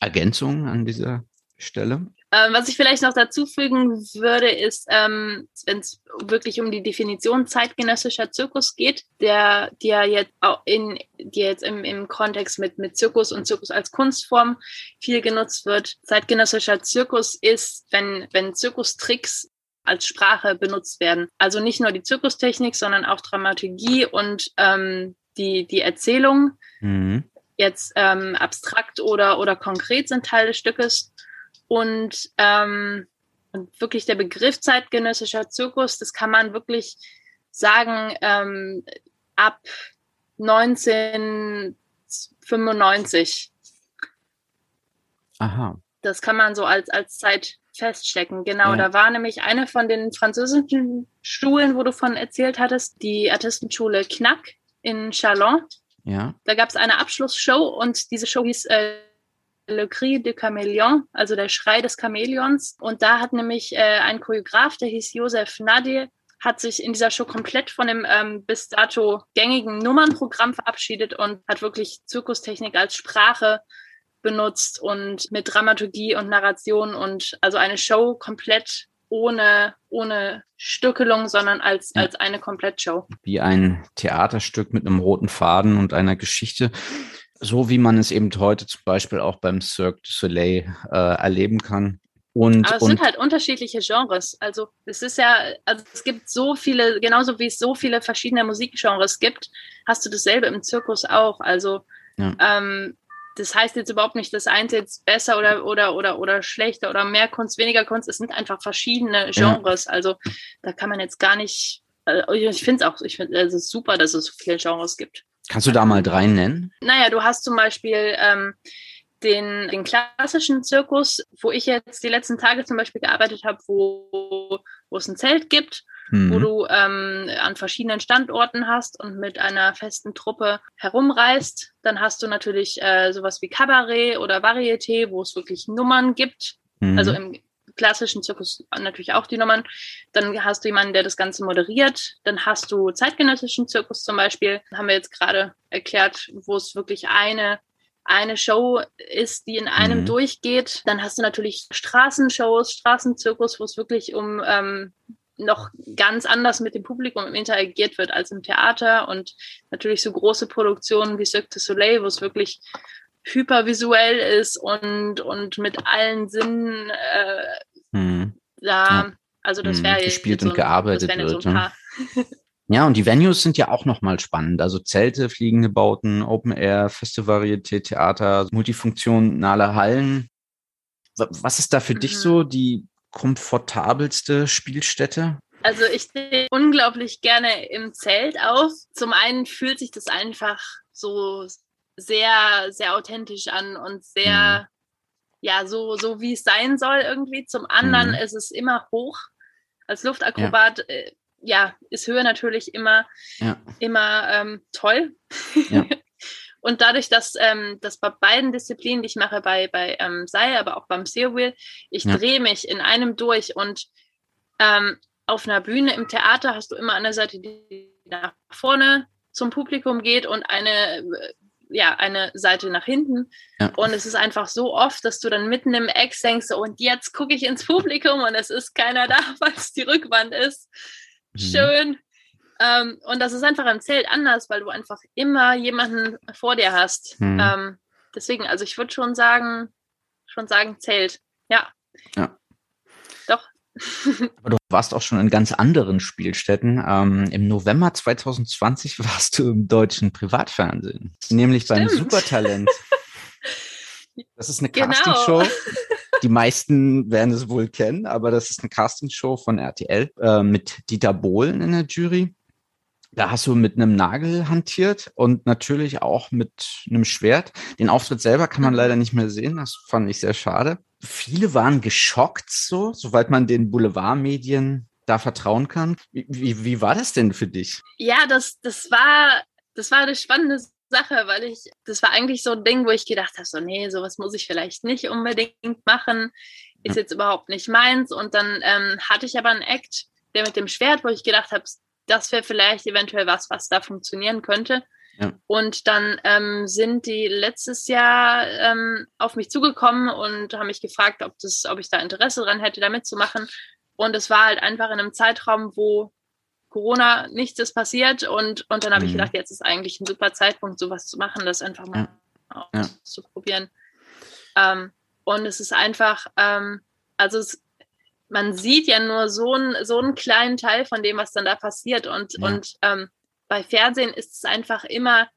A: Ergänzungen an dieser Stelle?
B: Ähm, was ich vielleicht noch dazu fügen würde, ist, ähm, wenn es wirklich um die Definition zeitgenössischer Zirkus geht, der, die ja jetzt auch in, die jetzt im, im Kontext mit, mit Zirkus und Zirkus als Kunstform viel genutzt wird. Zeitgenössischer Zirkus ist, wenn, wenn Zirkustricks als Sprache benutzt werden. Also nicht nur die Zirkustechnik, sondern auch Dramaturgie und ähm, die, die Erzählung. Mhm. Jetzt ähm, abstrakt oder, oder konkret sind Teil des Stückes. Und, ähm, und wirklich der Begriff zeitgenössischer Zirkus, das kann man wirklich sagen, ähm, ab 1995.
A: Aha.
B: Das kann man so als, als Zeit feststecken. Genau, ja. da war nämlich eine von den französischen Schulen, wo du von erzählt hattest, die Artistenschule Knack in Chalon.
A: Ja.
B: Da gab es eine Abschlussshow und diese Show hieß äh, Le Cri du Caméléon, also der Schrei des Chamäleons. Und da hat nämlich äh, ein Choreograf, der hieß Josef Nadir, hat sich in dieser Show komplett von dem ähm, bis dato gängigen Nummernprogramm verabschiedet und hat wirklich Zirkustechnik als Sprache benutzt und mit Dramaturgie und Narration und also eine Show komplett ohne, ohne Stückelung, sondern als, als eine Komplettshow.
A: Wie ein Theaterstück mit einem roten Faden und einer Geschichte so wie man es eben heute zum Beispiel auch beim Cirque du Soleil äh, erleben kann. Und,
B: Aber es
A: und
B: sind halt unterschiedliche Genres. Also es ist ja, also es gibt so viele, genauso wie es so viele verschiedene Musikgenres gibt, hast du dasselbe im Zirkus auch. Also ja. ähm, das heißt jetzt überhaupt nicht, dass eins jetzt besser oder oder oder oder schlechter oder mehr Kunst, weniger Kunst. Es sind einfach verschiedene Genres. Ja. Also da kann man jetzt gar nicht. Also ich finde es auch, ich finde es ist super, dass es so viele Genres gibt.
A: Kannst du da mal drei nennen?
B: Naja, du hast zum Beispiel ähm, den, den klassischen Zirkus, wo ich jetzt die letzten Tage zum Beispiel gearbeitet habe, wo, wo es ein Zelt gibt, mhm. wo du ähm, an verschiedenen Standorten hast und mit einer festen Truppe herumreist. Dann hast du natürlich äh, sowas wie Kabarett oder Varieté, wo es wirklich Nummern gibt. Mhm. Also im klassischen Zirkus natürlich auch die Nummern. Dann hast du jemanden, der das Ganze moderiert. Dann hast du zeitgenössischen Zirkus zum Beispiel. Haben wir jetzt gerade erklärt, wo es wirklich eine eine Show ist, die in einem mhm. durchgeht. Dann hast du natürlich Straßenshows, Straßenzirkus, wo es wirklich um ähm, noch ganz anders mit dem Publikum interagiert wird als im Theater und natürlich so große Produktionen wie Cirque du Soleil, wo es wirklich hypervisuell ist und, und mit allen Sinnen äh, hm. da, ja. also das hm, wäre
A: gespielt und so, gearbeitet wird. So ne? Ja, und die Venues sind ja auch nochmal spannend. Also Zelte, fliegende Bauten, Open Air, Festivalvarieté, Theater, multifunktionale Hallen. Was ist da für mhm. dich so die komfortabelste Spielstätte?
B: Also ich stehe unglaublich gerne im Zelt auf. Zum einen fühlt sich das einfach so sehr, sehr authentisch an und sehr, mhm. ja, so, so wie es sein soll irgendwie. Zum anderen mhm. ist es immer hoch. Als Luftakrobat, ja, äh, ja ist Höhe natürlich immer, ja. immer ähm, toll. Ja. und dadurch, dass, ähm, dass bei beiden Disziplinen, die ich mache, bei, bei ähm, Seil, aber auch beim Seawheel, ich drehe mich in einem durch und ähm, auf einer Bühne im Theater hast du immer eine Seite, die nach vorne zum Publikum geht und eine äh, ja, eine Seite nach hinten. Ja. Und es ist einfach so oft, dass du dann mitten im Ex denkst, und jetzt gucke ich ins Publikum und es ist keiner da, weil es die Rückwand ist. Mhm. Schön. Ähm, und das ist einfach im Zelt anders, weil du einfach immer jemanden vor dir hast. Mhm. Ähm, deswegen, also ich würde schon sagen, schon sagen, Zelt. Ja.
A: Ja. Aber du warst auch schon in ganz anderen Spielstätten. Ähm, Im November 2020 warst du im deutschen Privatfernsehen, nämlich Stimmt. beim Supertalent. Das ist eine genau. Castingshow. Die meisten werden es wohl kennen, aber das ist eine Castingshow von RTL äh, mit Dieter Bohlen in der Jury. Da hast du mit einem Nagel hantiert und natürlich auch mit einem Schwert. Den Auftritt selber kann man mhm. leider nicht mehr sehen. Das fand ich sehr schade. Viele waren geschockt, so, soweit man den Boulevardmedien da vertrauen kann. Wie, wie, wie war das denn für dich?
B: Ja, das, das war, das war eine spannende Sache, weil ich, das war eigentlich so ein Ding, wo ich gedacht habe, so, nee, sowas muss ich vielleicht nicht unbedingt machen. Ist jetzt überhaupt nicht meins. Und dann ähm, hatte ich aber einen Act, der mit dem Schwert, wo ich gedacht habe, das wäre vielleicht eventuell was, was da funktionieren könnte. Ja. Und dann ähm, sind die letztes Jahr ähm, auf mich zugekommen und haben mich gefragt, ob, das, ob ich da Interesse dran hätte, da mitzumachen. Und es war halt einfach in einem Zeitraum, wo Corona nichts ist passiert. Und, und dann habe mhm. ich gedacht, jetzt ist eigentlich ein super Zeitpunkt, sowas zu machen, das einfach mal ja. auszuprobieren. Ähm, und es ist einfach, ähm, also es, man sieht ja nur so, ein, so einen kleinen Teil von dem, was dann da passiert. Und, ja. und ähm, bei Fernsehen ist es einfach immer,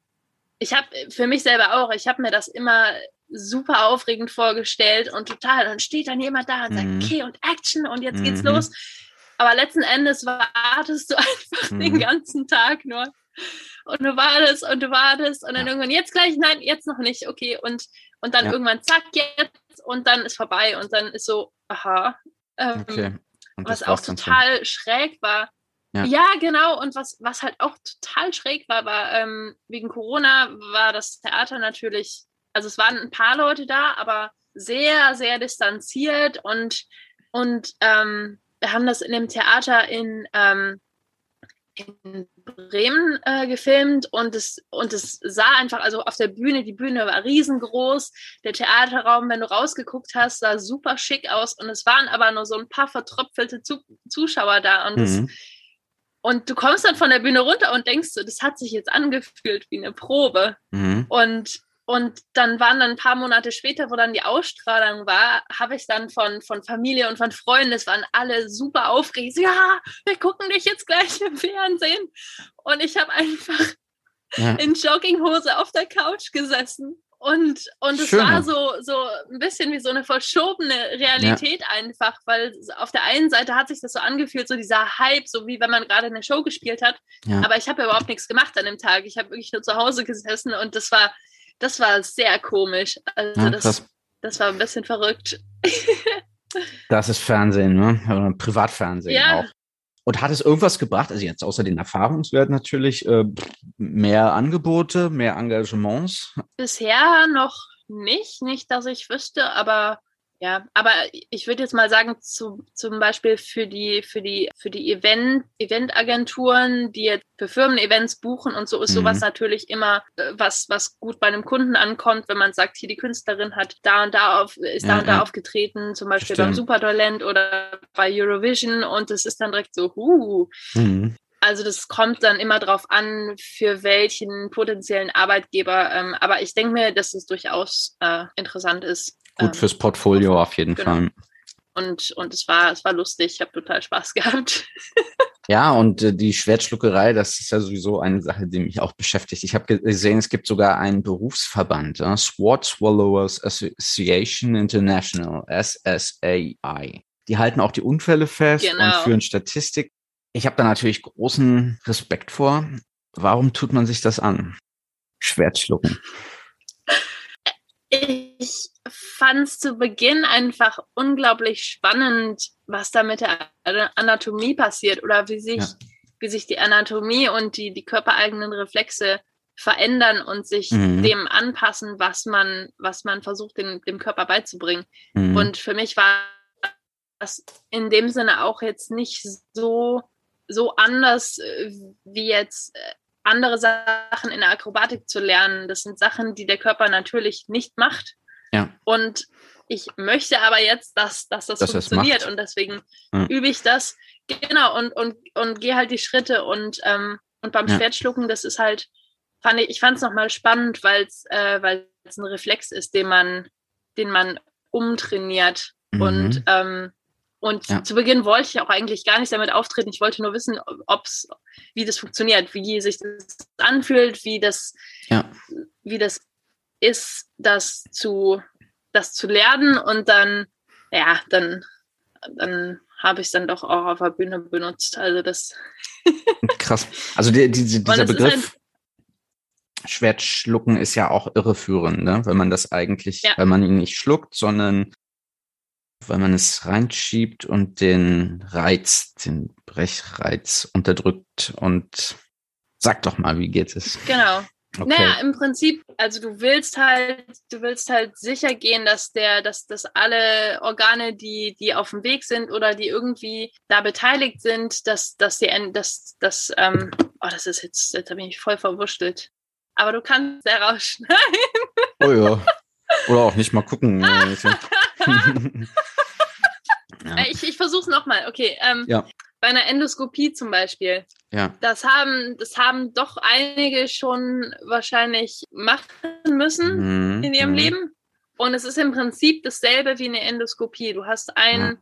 B: ich habe für mich selber auch, ich habe mir das immer super aufregend vorgestellt und total, dann steht dann jemand da und mhm. sagt, okay, und Action und jetzt geht's mhm. los. Aber letzten Endes wartest du einfach mhm. den ganzen Tag nur. Und du wartest und du wartest und dann ja. irgendwann jetzt gleich, nein, jetzt noch nicht, okay. Und, und dann ja. irgendwann zack, jetzt und dann ist vorbei und dann ist so, aha. Ähm, okay. was auch total schräg war. Ja. ja. genau. Und was, was halt auch total schräg war, war ähm, wegen Corona war das Theater natürlich, also es waren ein paar Leute da, aber sehr, sehr distanziert und, und ähm, wir haben das in dem Theater in, ähm, in Bremen äh, gefilmt und es, und es sah einfach, also auf der Bühne, die Bühne war riesengroß, der Theaterraum, wenn du rausgeguckt hast, sah super schick aus und es waren aber nur so ein paar vertröpfelte Zu Zuschauer da und, mhm. das, und du kommst dann von der Bühne runter und denkst so, das hat sich jetzt angefühlt wie eine Probe mhm. und und dann waren dann ein paar Monate später, wo dann die Ausstrahlung war, habe ich dann von, von Familie und von Freunden, es waren alle super aufgeregt. Ja, wir gucken dich jetzt gleich im Fernsehen. Und ich habe einfach ja. in Jogginghose auf der Couch gesessen. Und, und es war so, so ein bisschen wie so eine verschobene Realität ja. einfach, weil auf der einen Seite hat sich das so angefühlt, so dieser Hype, so wie wenn man gerade eine Show gespielt hat. Ja. Aber ich habe überhaupt nichts gemacht an dem Tag. Ich habe wirklich nur zu Hause gesessen und das war, das war sehr komisch. Also ja, das, das war ein bisschen verrückt.
A: das ist Fernsehen, ne? Oder Privatfernsehen ja. auch. Und hat es irgendwas gebracht, also jetzt außer den Erfahrungswerten natürlich, äh, mehr Angebote, mehr Engagements?
B: Bisher noch nicht, nicht, dass ich wüsste, aber ja, aber ich würde jetzt mal sagen, zu, zum Beispiel für die, für die, für die Event, Eventagenturen, die jetzt für Firmen-Events buchen und so ist mhm. sowas natürlich immer äh, was, was gut bei einem Kunden ankommt, wenn man sagt, hier die Künstlerin hat da und da auf, ist ja, da und da aufgetreten, zum Beispiel Stimmt. beim Supertalent oder bei Eurovision und es ist dann direkt so, huh. Mhm. Also das kommt dann immer darauf an, für welchen potenziellen Arbeitgeber. Ähm, aber ich denke mir, dass es durchaus äh, interessant ist.
A: Gut ähm, fürs Portfolio auf jeden genau. Fall.
B: Und, und es war, es war lustig, ich habe total Spaß gehabt.
A: ja, und äh, die Schwertschluckerei, das ist ja sowieso eine Sache, die mich auch beschäftigt. Ich habe gesehen, es gibt sogar einen Berufsverband, äh, Sword Swallowers Association International, SSAI. Die halten auch die Unfälle fest genau. und führen Statistik. Ich habe da natürlich großen Respekt vor. Warum tut man sich das an? Schwertschlucken.
B: Ich fand es zu Beginn einfach unglaublich spannend, was da mit der Anatomie passiert oder wie sich, ja. wie sich die Anatomie und die, die körpereigenen Reflexe verändern und sich mhm. dem anpassen, was man, was man versucht, dem, dem Körper beizubringen. Mhm. Und für mich war das in dem Sinne auch jetzt nicht so, so anders äh, wie jetzt äh, andere Sachen in der Akrobatik zu lernen. Das sind Sachen, die der Körper natürlich nicht macht. Ja. Und ich möchte aber jetzt, dass, dass das dass funktioniert und deswegen ja. übe ich das. Genau, und, und, und gehe halt die Schritte und, ähm, und beim ja. Schwertschlucken, das ist halt, fand ich, ich fand es nochmal spannend, weil es äh, ein Reflex ist, den man, den man umtrainiert. Mhm. Und ähm, und ja. zu Beginn wollte ich auch eigentlich gar nicht damit auftreten. Ich wollte nur wissen, ob's, wie das funktioniert, wie sich das anfühlt, wie das, wie das ist, das zu, das zu lernen. Und dann, ja, dann, dann habe ich es dann doch auch auf der Bühne benutzt. Also das.
A: Krass. Also die, die, dieser Begriff. Schwertschlucken ist ja auch irreführend, ne? wenn man das eigentlich, ja. wenn man ihn nicht schluckt, sondern weil man es reinschiebt und den Reiz, den Brechreiz unterdrückt und sag doch mal, wie geht es?
B: Genau. Okay. Naja, im Prinzip, also du willst halt, du willst halt sicher gehen, dass der, dass, dass alle Organe, die, die auf dem Weg sind oder die irgendwie da beteiligt sind, dass, dass die, dass, dass, ähm, oh, das ist jetzt, jetzt habe ich mich voll verwurschtelt. aber du kannst ja rausschneiden.
A: Oh ja. Oder auch nicht mal gucken. ja.
B: Äh, ich ich versuche es nochmal. Okay. Ähm,
A: Ja.
B: Bei einer Endoskopie zum Beispiel.
A: ja.
B: Das haben, das haben doch einige schon wahrscheinlich machen müssen
A: Mhm,
B: in ihrem
A: mhm.
B: Leben. Und es ist im Prinzip dasselbe wie eine Endoskopie. Du hast einen,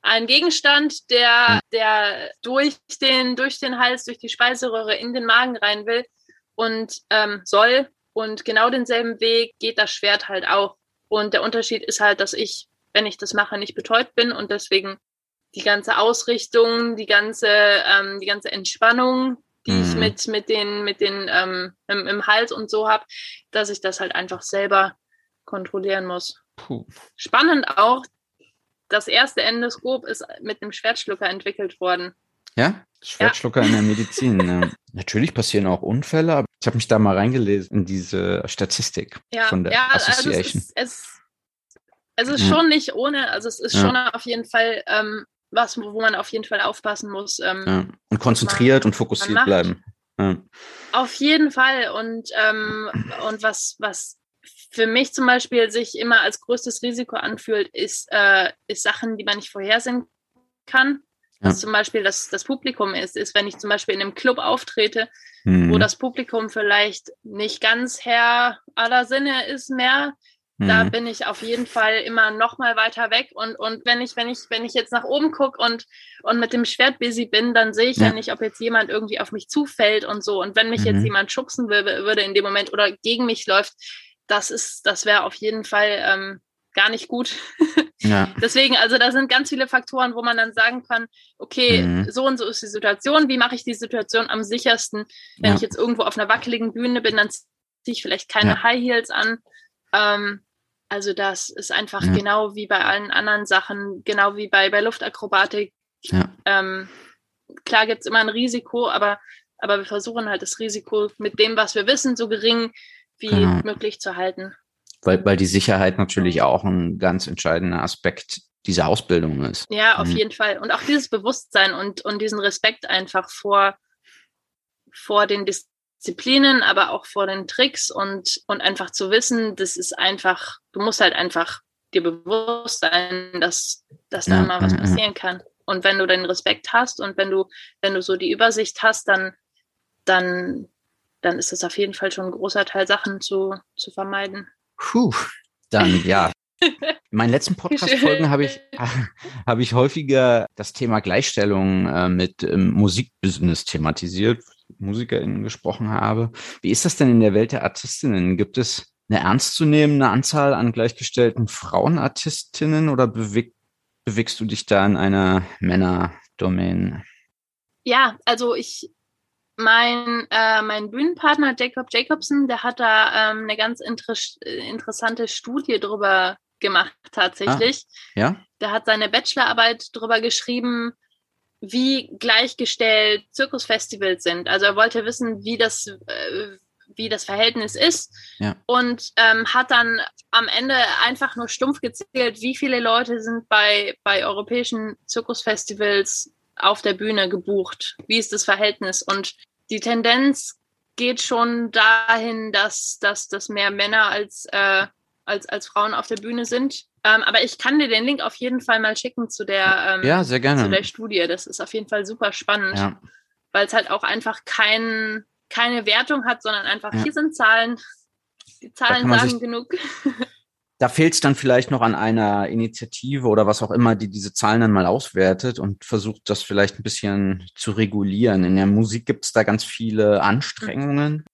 B: einen Gegenstand, der, der durch den, durch den Hals, durch die Speiseröhre in den Magen rein will und ähm, soll. Und genau denselben Weg geht das Schwert halt auch. Und der Unterschied ist halt, dass ich, wenn ich das mache, nicht betäubt bin und deswegen die ganze Ausrichtung, die ganze, ähm, die ganze Entspannung, die ich
A: Mhm.
B: mit, mit den, mit den ähm, im, im Hals und so habe, dass ich das halt einfach selber kontrollieren muss.
A: Puh.
B: Spannend auch, das erste Endoskop ist mit einem Schwertschlucker entwickelt worden.
A: Ja, Schwertschlucker in der Medizin. ne? Natürlich passieren auch Unfälle, aber ich habe mich da mal reingelesen in diese Statistik
B: Ja,
A: von der
B: ja also es
A: Association.
B: ist, es, es ist
A: Ja.
B: schon nicht ohne, also es ist
A: Ja.
B: schon auf jeden Fall ähm, was, wo man auf jeden Fall aufpassen muss. Ähm,
A: ja. Und konzentriert und fokussiert bleiben. Ja.
B: Auf jeden Fall. Und, ähm, und was, was für mich zum Beispiel sich immer als größtes Risiko anfühlt, ist, äh, ist Sachen, die man nicht vorhersehen kann.
A: Ja.
B: Was zum Beispiel das, das Publikum ist, ist, wenn ich zum Beispiel in einem Club auftrete,
A: Mhm.
B: wo das Publikum vielleicht nicht ganz Herr aller Sinne ist mehr, da
A: Mhm.
B: bin ich auf jeden Fall immer noch mal weiter weg und und wenn ich wenn ich wenn ich jetzt nach oben gucke und und mit dem Schwert busy bin, dann sehe ich ja.
A: Ja.
B: nicht, ob jetzt jemand irgendwie auf mich zufällt und so und wenn mich
A: Mhm.
B: jetzt jemand schubsen würde in dem Moment oder gegen mich läuft, das ist das wäre auf jeden Fall ähm, gar nicht gut.
A: ja.
B: Deswegen, also da sind ganz viele Faktoren, wo man dann sagen kann, okay,
A: Mhm.
B: so und so ist die Situation, wie mache ich die Situation am sichersten? Wenn
A: Ja.
B: ich jetzt irgendwo auf einer wackeligen Bühne bin, dann ziehe ich vielleicht keine
A: Ja.
B: High Heels an. Ähm, also das ist einfach
A: Ja.
B: genau wie bei allen anderen Sachen, genau wie bei, bei Luftakrobatik.
A: Ja.
B: Ähm, klar gibt es immer ein Risiko, aber, aber wir versuchen halt das Risiko mit dem, was wir wissen, so gering wie
A: Genau.
B: möglich zu halten.
A: Weil, weil die Sicherheit natürlich auch ein ganz entscheidender Aspekt dieser Ausbildung ist.
B: Ja, auf
A: Mhm.
B: jeden Fall. Und auch dieses Bewusstsein und, und diesen Respekt einfach vor, vor den Disziplinen, aber auch vor den Tricks und, und einfach zu wissen, das ist einfach, du musst halt einfach dir bewusst sein, dass, dass da
A: Ja,
B: mal was passieren kann. Und wenn du den Respekt hast und wenn du, wenn du so die Übersicht hast, dann, dann, dann ist es auf jeden Fall schon ein großer Teil, Sachen zu, zu vermeiden.
A: Puh, dann ja. In meinen letzten Podcast-Folgen habe ich, habe ich häufiger das Thema Gleichstellung äh, mit ähm, Musikbusiness thematisiert, MusikerInnen gesprochen habe. Wie ist das denn in der Welt der Artistinnen? Gibt es eine ernstzunehmende Anzahl an gleichgestellten Frauenartistinnen oder beweg, bewegst du dich da in einer Männerdomain?
B: Ja, also ich, mein, äh, mein Bühnenpartner Jacob Jacobson, der hat da ähm, eine ganz inter interessante Studie drüber gemacht tatsächlich.
A: Ja?
B: Der hat seine Bachelorarbeit drüber geschrieben, wie gleichgestellt Zirkusfestivals sind. Also er wollte wissen, wie das, äh, wie das Verhältnis ist
A: Ja.
B: und ähm, hat dann am Ende einfach nur stumpf gezählt, wie viele Leute sind bei, bei europäischen Zirkusfestivals auf der Bühne gebucht. Wie ist das Verhältnis? Und die Tendenz geht schon dahin, dass, dass, dass mehr Männer als, äh, als, als Frauen auf der Bühne sind. Ähm, aber ich kann dir den Link auf jeden Fall mal schicken zu der, ähm,
A: Ja, sehr gerne.
B: zu der Studie. Das ist auf jeden Fall super spannend,
A: Ja.
B: weil es halt auch einfach kein, keine Wertung hat, sondern einfach,
A: Ja.
B: hier sind Zahlen. Die Zahlen sagen
A: sich-
B: genug.
A: Da fehlt es dann vielleicht noch an einer Initiative oder was auch immer, die diese Zahlen dann mal auswertet und versucht, das vielleicht ein bisschen zu regulieren. In der Musik gibt es da ganz viele Anstrengungen.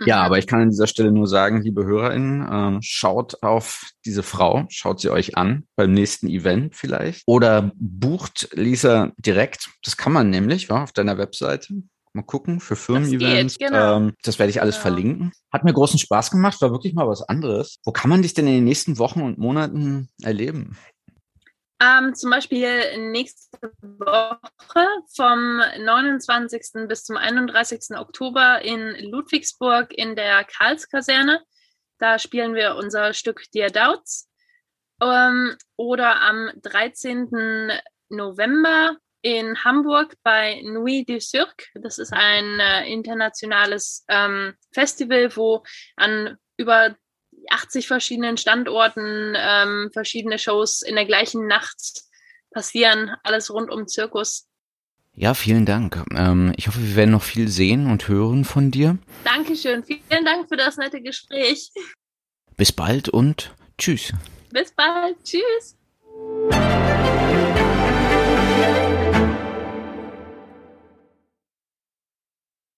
A: Ja,
B: Mhm.
A: aber ich kann an dieser Stelle nur sagen, liebe HörerInnen, ähm, schaut auf diese Frau, schaut sie euch an beim nächsten Event vielleicht oder bucht Lisa direkt. Das kann man nämlich, war auf deiner Webseite. Mal gucken für Firmen-Events.
B: geht, genau.
A: ähm, das werde ich alles
B: Genau.
A: verlinken. Hat mir großen Spaß gemacht, war wirklich mal was anderes. Wo kann man dich denn in den nächsten Wochen und Monaten erleben?
B: Ähm, zum Beispiel nächste Woche vom 29. bis zum 31. Oktober in Ludwigsburg in der Karlskaserne. Da spielen wir unser Stück Dear Doubts. Ähm, oder am 13. November in Hamburg bei Nuit du Cirque. Das ist ein äh, internationales ähm, Festival, wo an über 80 verschiedenen Standorten ähm, verschiedene Shows in der gleichen Nacht passieren. Alles rund um Zirkus.
A: Ja, vielen Dank. Ähm, ich hoffe, wir werden noch viel sehen und hören von dir.
B: Dankeschön. Vielen Dank für das nette Gespräch.
A: Bis bald und tschüss.
B: Bis bald. Tschüss.